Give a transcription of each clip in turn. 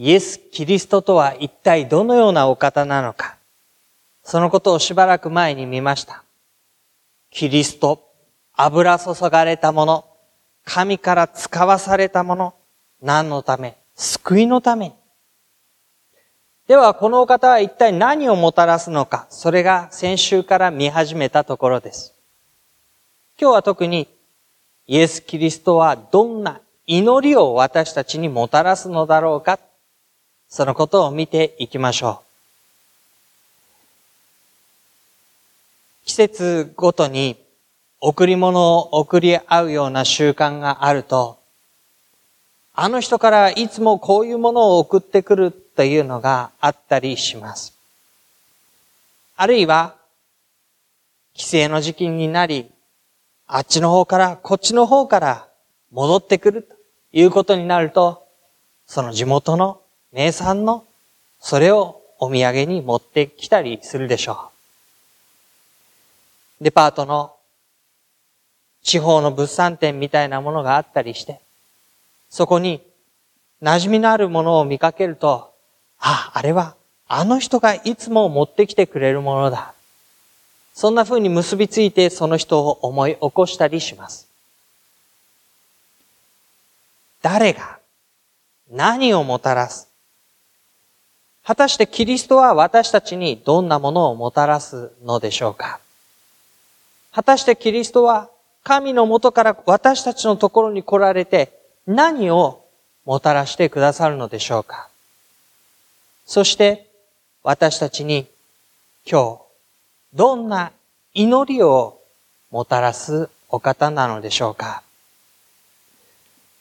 イエス・キリストとは一体どのようなお方なのか。そのことをしばらく前に見ました。キリスト、油注がれたもの、神から使わされたもの、何のため救いのために。では、このお方は一体何をもたらすのか、それが先週から見始めたところです。今日は特に、イエス・キリストはどんな祈りを私たちにもたらすのだろうか、そのことを見ていきましょう。季節ごとに贈り物を贈り合うような習慣があると、あの人からいつもこういうものを送ってくるというのがあったりします。あるいは、帰省の時期になり、あっちの方からこっちの方から戻ってくるということになると、その地元の名産のそれをお土産に持ってきたりするでしょう。デパートの地方の物産展みたいなものがあったりして、そこに馴染みのあるものを見かけると、あ、あれはあの人がいつも持ってきてくれるものだ。そんな風に結びついてその人を思い起こしたりします。誰が何をもたらす果たしてキリストは私たちにどんなものをもたらすのでしょうか？果たしてキリストは神のもとから私たちのところに来られて何をもたらしてくださるのでしょうか？そして私たちに今日どんな祈りをもたらすお方なのでしょうか？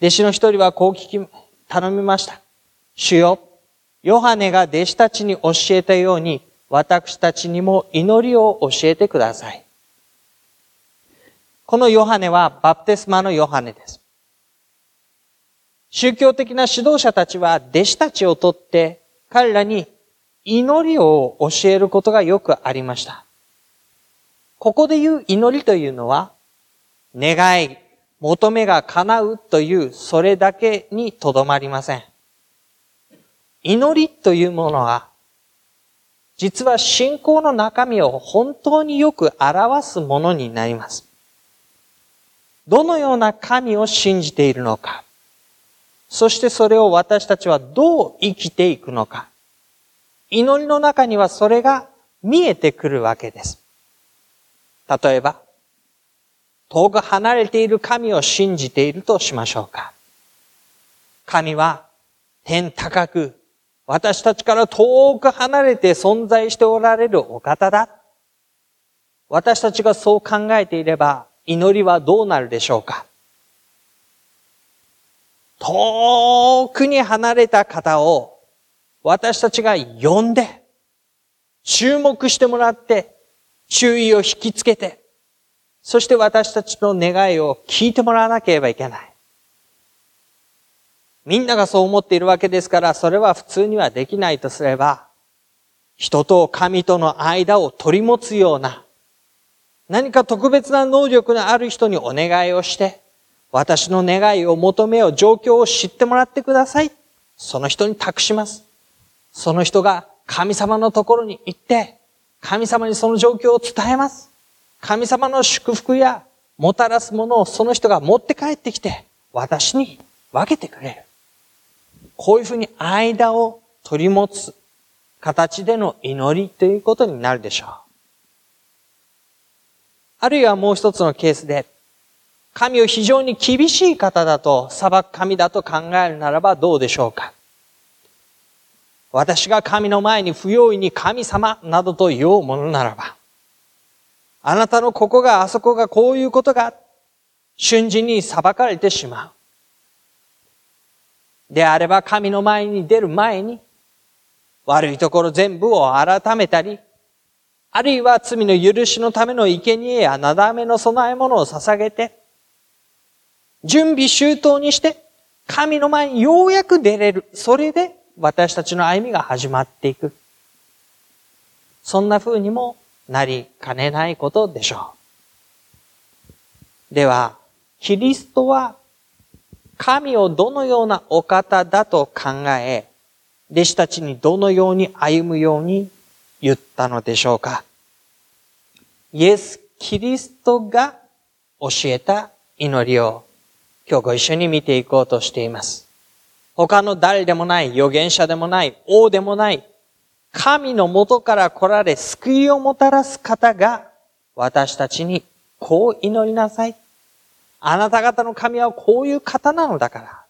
弟子の一人はこう聞き、頼みました。主よ、ヨハネが弟子たちに教えたように、私たちにも祈りを教えてください。このヨハネはバプテスマのヨハネです。宗教的な指導者たちは弟子たちをとって彼らに祈りを教えることがよくありました。ここで言う祈りというのは、願い、求めが叶うというそれだけにとどまりません。祈りというものは、実は信仰の中身を本当によく表すものになります。どのような神を信じているのか、そしてそれを私たちはどう生きていくのか、祈りの中にはそれが見えてくるわけです。例えば、遠く離れている神を信じているとしましょうか。神は天高く私たちから遠く離れて存在しておられるお方だ。私たちがそう考えていれば祈りはどうなるでしょうか遠くに離れた方を私たちが呼んで注目してもらって注意を引きつけてそして私たちの願いを聞いてもらわなければいけない。みんながそう思っているわけですから、それは普通にはできないとすれば、人と神との間を取り持つような、何か特別な能力のある人にお願いをして、私の願いを求めよう、状況を知ってもらってください。その人に託します。その人が神様のところに行って、神様にその状況を伝えます。神様の祝福やもたらすものをその人が持って帰ってきて、私に分けてくれる。こういうふうに間を取り持つ形での祈りということになるでしょう。あるいはもう一つのケースで、神を非常に厳しい方だと、裁く神だと考えるならばどうでしょうか私が神の前に不用意に神様などと言おうものならば、あなたのここがあそこがこういうことが瞬時に裁かれてしまう。であれば神の前に出る前に、悪いところ全部を改めたり、あるいは罪の許しのための生贄やなだめの備え物を捧げて、準備周到にして、神の前にようやく出れる。それで私たちの歩みが始まっていく。そんな風にもなりかねないことでしょう。では、キリストは神をどのようなお方だと考え、弟子たちにどのように歩むように言ったのでしょうか。イエス・キリストが教えた祈りを今日ご一緒に見ていこうとしています。他の誰でもない預言者でもない王でもない神の元から来られ救いをもたらす方が私たちにこう祈りなさい。あなた方の神はこういう方なのだから。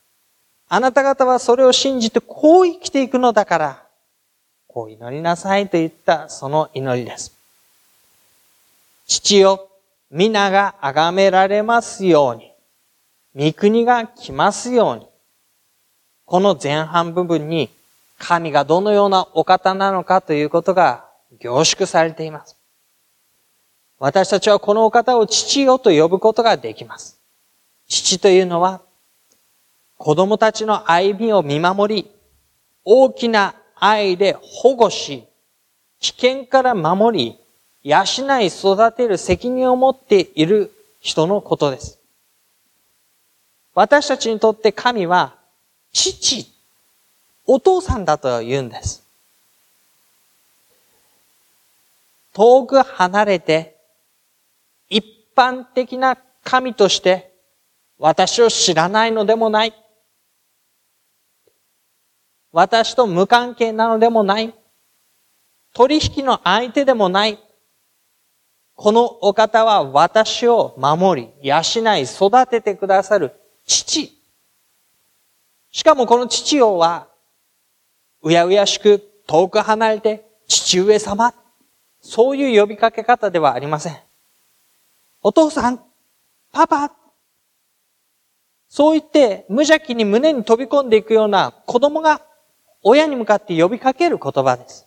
あなた方はそれを信じてこう生きていくのだから、こう祈りなさいと言ったその祈りです。父よ、皆が崇められますように。御国が来ますように。この前半部分に神がどのようなお方なのかということが凝縮されています。私たちはこのお方を父よと呼ぶことができます。父というのは子供たちの歩みを見守り、大きな愛で保護し、危険から守り、養い育てる責任を持っている人のことです。私たちにとって神は父、お父さんだと言うんです。遠く離れて一般的な神として私を知らないのでもない。私と無関係なのでもない。取引の相手でもない。このお方は私を守り、養い、育ててくださる父。しかもこの父王は、うやうやしく遠く離れて父上様。そういう呼びかけ方ではありません。お父さん、パパ。そう言って無邪気に胸に飛び込んでいくような子供が親に向かって呼びかける言葉です。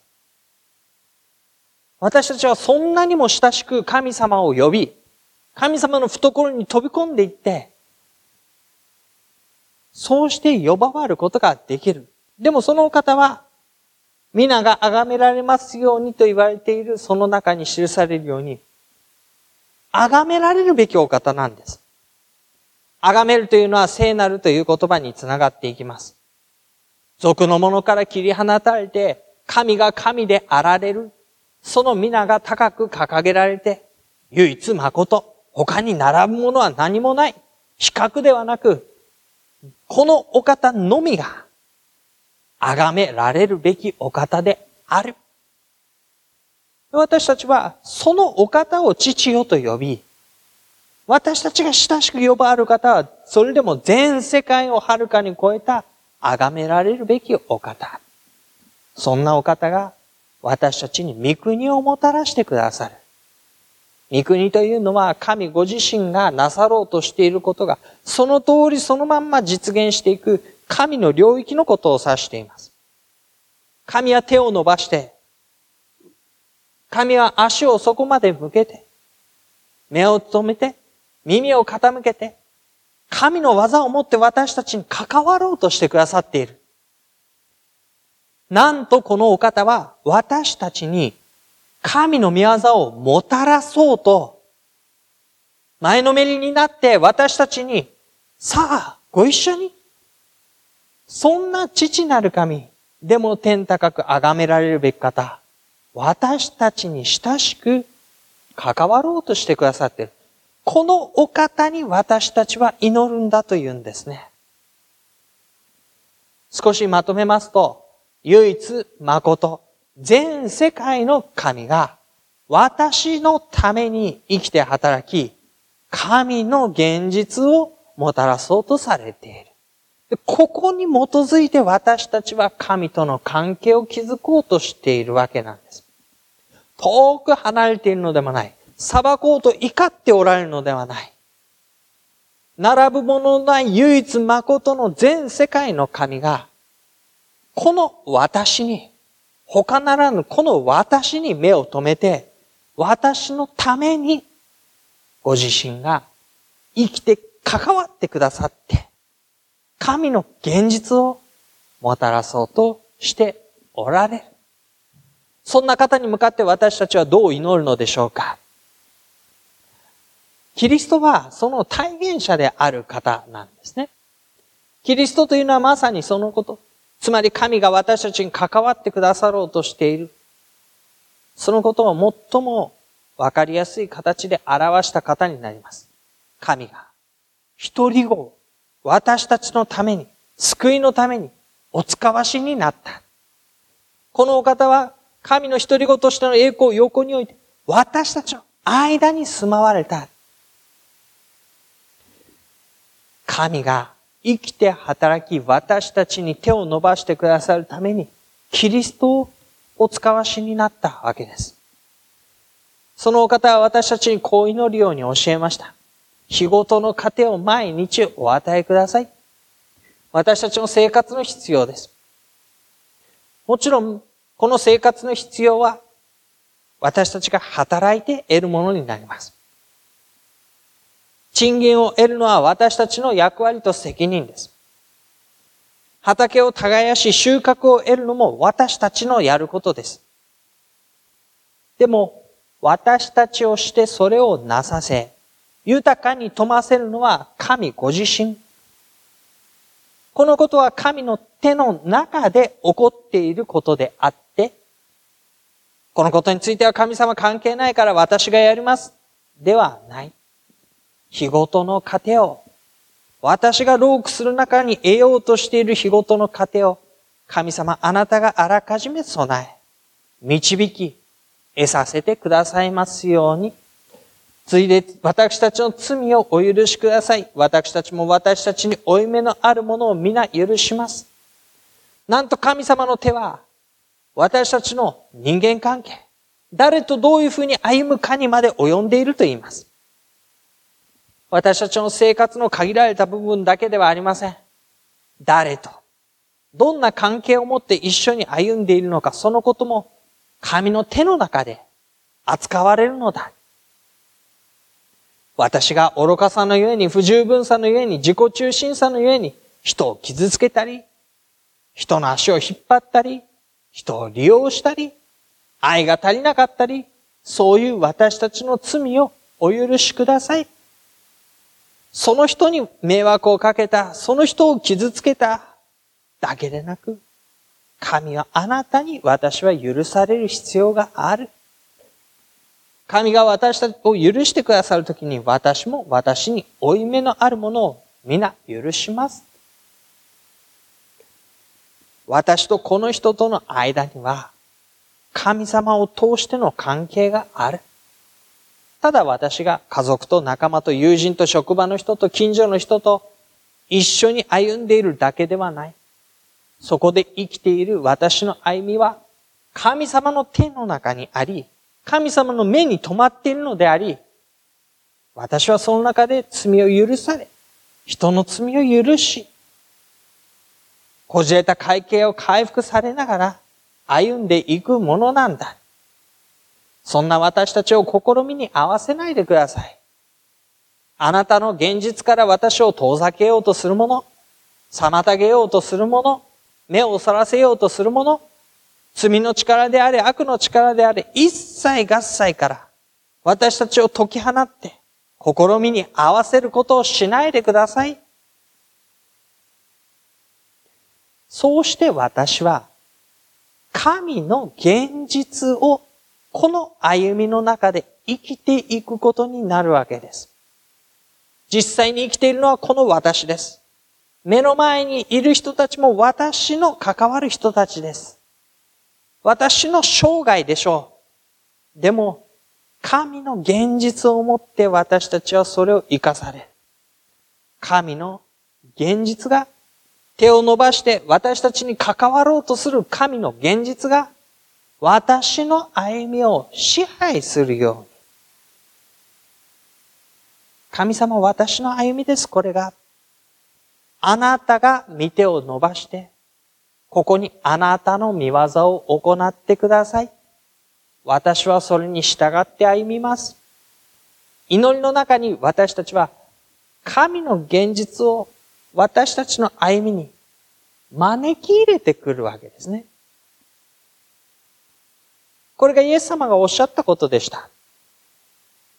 私たちはそんなにも親しく神様を呼び、神様の懐に飛び込んでいって、そうして呼ばわることができる。でもその方は、皆が崇められますようにと言われているその中に記されるように、崇められるべきお方なんです。崇めるというのは聖なるという言葉につながっていきます。俗のものから切り放たれて、神が神であられる。その皆が高く掲げられて、唯一誠、他に並ぶものは何もない。比較ではなく、このお方のみが、崇められるべきお方である。私たちは、そのお方を父よと呼び、私たちが親しく呼ばれる方は、それでも全世界をはるかに超えた、崇められるべきお方。そんなお方が、私たちに御国をもたらしてくださる。御国というのは神ご自身がなさろうとしていることが、その通りそのまんま実現していく神の領域のことを指しています。神は手を伸ばして、神は足をそこまで向けて、目を留めて、耳を傾けて、神の技をもって私たちに関わろうとしてくださっている。なんとこのお方は私たちに神の御業をもたらそうと、前のめりになって私たちに、さあ、ご一緒に。そんな父なる神、でも天高く崇められるべき方、私たちに親しく関わろうとしてくださっている。このお方に私たちは祈るんだというんですね。少しまとめますと、唯一誠、全世界の神が私のために生きて働き、神の現実をもたらそうとされている。ここに基づいて私たちは神との関係を築こうとしているわけなんです。遠く離れているのでもない。裁こうと怒っておられるのではない。並ぶもののない唯一誠の全世界の神が、この私に、他ならぬこの私に目を留めて、私のために、ご自身が生きて関わってくださって、神の現実をもたらそうとしておられる。そんな方に向かって私たちはどう祈るのでしょうか？キリストはその体現者である方なんですね。キリストというのはまさにそのこと。つまり神が私たちに関わってくださろうとしている。そのことを最もわかりやすい形で表した方になります。神が一人子私たちのために、救いのためにお使わしになった。このお方は神の一人子としての栄光を横に置いて、私たちの間に住まわれた。神が生きて働き私たちに手を伸ばしてくださるためにキリストをお使わしになったわけです。そのお方は私たちにこう祈るように教えました。日ごとの糧を毎日お与えください。私たちの生活の必要です。もちろん、この生活の必要は私たちが働いて得るものになります。賃金を得るのは私たちの役割と責任です。畑を耕し収穫を得るのも私たちのやることです。でも、私たちをしてそれをなさせ、豊かに富ませるのは神ご自身。このことは神の手の中で起こっていることであって、このことについては神様関係ないから私がやります。ではない。日ごとの糧を、私がロークする中に得ようとしている日ごとの糧を、神様あなたがあらかじめ備え、導き、得させてくださいますように。ついで私たちの罪をお許しください。私たちも私たちに負い目のあるものを皆許します。なんと神様の手は、私たちの人間関係、誰とどういうふうに歩むかにまで及んでいると言います。私たちの生活の限られた部分だけではありません。誰と、どんな関係を持って一緒に歩んでいるのか、そのことも神の手の中で扱われるのだ。私が愚かさのゆえに、不十分さのゆえに、自己中心さのゆえに、人を傷つけたり、人の足を引っ張ったり、人を利用したり、愛が足りなかったり、そういう私たちの罪をお許しください。その人に迷惑をかけた、その人を傷つけただけでなく、神はあなたに私は許される必要がある。神が私たちを許してくださるときに私も私に負い目のあるものを皆許します。私とこの人との間には神様を通しての関係がある。ただ私が家族と仲間と友人と職場の人と近所の人と一緒に歩んでいるだけではない。そこで生きている私の歩みは神様の手の中にあり、神様の目に留まっているのであり、私はその中で罪を許され、人の罪を許し、こじれた会計を回復されながら歩んでいくものなんだ。そんな私たちを試みに合わせないでください。あなたの現実から私を遠ざけようとするもの、妨げようとするもの、目をそらせようとするもの、罪の力であれ、悪の力であれ、一切合切から私たちを解き放って、試みに合わせることをしないでください。そうして私は、神の現実をこの歩みの中で生きていくことになるわけです。実際に生きているのはこの私です。目の前にいる人たちも私の関わる人たちです。私の生涯でしょう。でも、神の現実をもって私たちはそれを生かされ。神の現実が手を伸ばして私たちに関わろうとする神の現実が私の歩みを支配するように。神様私の歩みです、これが。あなたが見てを伸ばして、ここにあなたの見業を行ってください。私はそれに従って歩みます。祈りの中に私たちは神の現実を私たちの歩みに招き入れてくるわけですね。これがイエス様がおっしゃったことでした。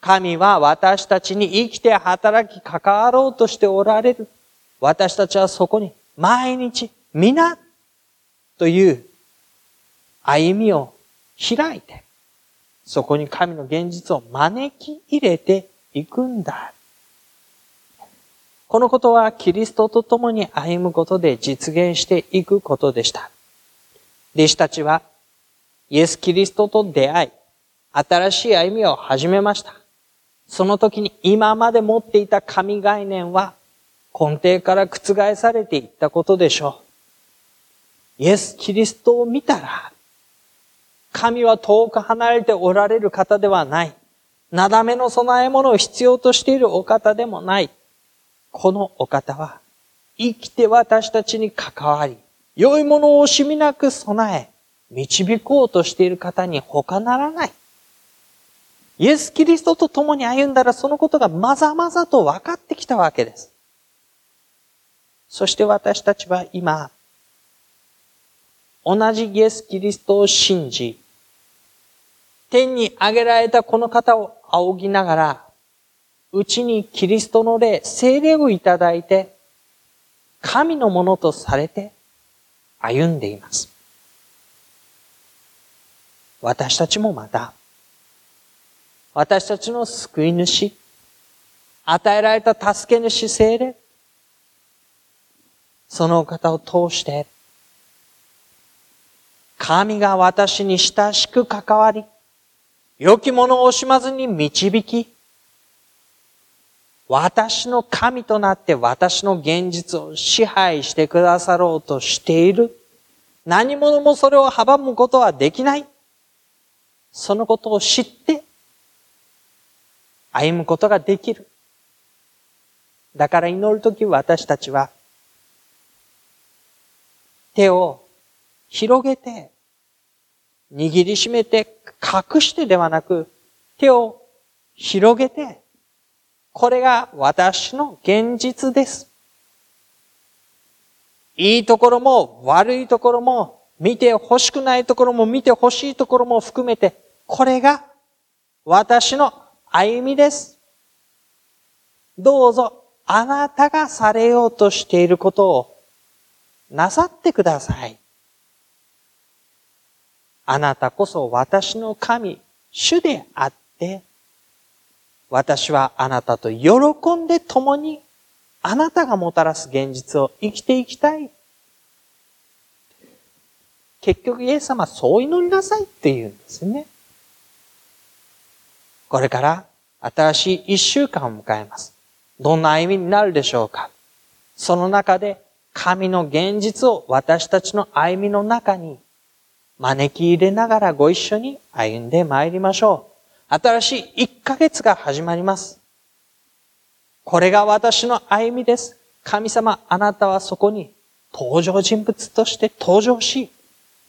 神は私たちに生きて働き関わろうとしておられる。私たちはそこに毎日皆という歩みを開いて、そこに神の現実を招き入れていくんだ。このことはキリストと共に歩むことで実現していくことでした。弟子たちはイエス・キリストと出会い、新しい歩みを始めました。その時に今まで持っていた神概念は根底から覆されていったことでしょう。イエス・キリストを見たら、神は遠く離れておられる方ではない。なだめの備え物を必要としているお方でもない。このお方は、生きて私たちに関わり、良いものを惜しみなく備え、導こうとしている方に他ならない。イエス・キリストと共に歩んだらそのことがまざまざと分かってきたわけです。そして私たちは今、同じイエス・キリストを信じ、天に上げられたこの方を仰ぎながら、うちにキリストの霊、精霊をいただいて、神のものとされて歩んでいます。私たちもまた、私たちの救い主、与えられた助け主精霊、その方を通して、神が私に親しく関わり、良きものを惜しまずに導き、私の神となって私の現実を支配してくださろうとしている。何者もそれを阻むことはできない。そのことを知って歩むことができる。だから祈るとき私たちは手を広げて握りしめて隠してではなく手を広げてこれが私の現実です。いいところも悪いところも見て欲しくないところも見て欲しいところも含めてこれが私の歩みです。どうぞあなたがされようとしていることをなさってください。あなたこそ私の神、主であって、私はあなたと喜んで共にあなたがもたらす現実を生きていきたい。結局イエス様そう祈りなさいって言うんですね。これから新しい一週間を迎えます。どんな歩みになるでしょうかその中で神の現実を私たちの歩みの中に招き入れながらご一緒に歩んで参りましょう。新しい一ヶ月が始まります。これが私の歩みです。神様、あなたはそこに登場人物として登場し、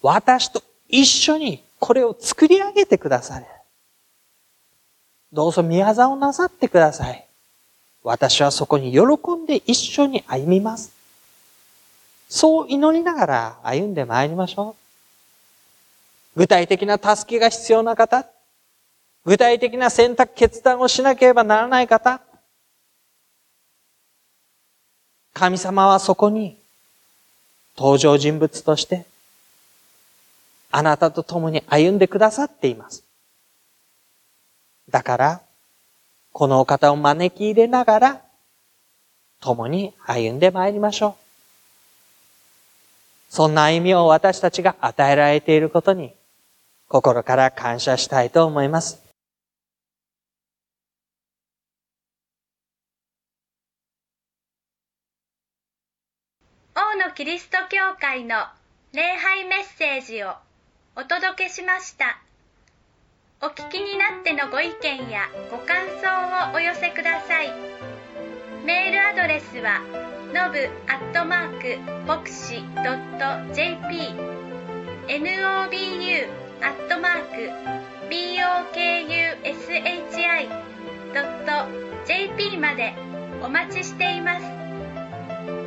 私と一緒にこれを作り上げてくださる。どうぞ宮沢をなさってください。私はそこに喜んで一緒に歩みます。そう祈りながら歩んで参りましょう。具体的な助けが必要な方、具体的な選択決断をしなければならない方、神様はそこに登場人物としてあなたと共に歩んでくださっています。だから、このお方を招き入れながら、共に歩んで参りましょう。そんな歩みを私たちが与えられていることに、心から感謝したいと思います。王のキリスト教会の礼拝メッセージをお届けしました。お聞きになってのご意見やご感想をお寄せください。メールアドレスはのぶアットマーク牧師 .jp nobu アットマーク bokushi.jp までお待ちしています。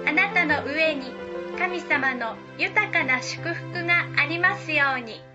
あなたの上に神様の豊かな祝福がありますように。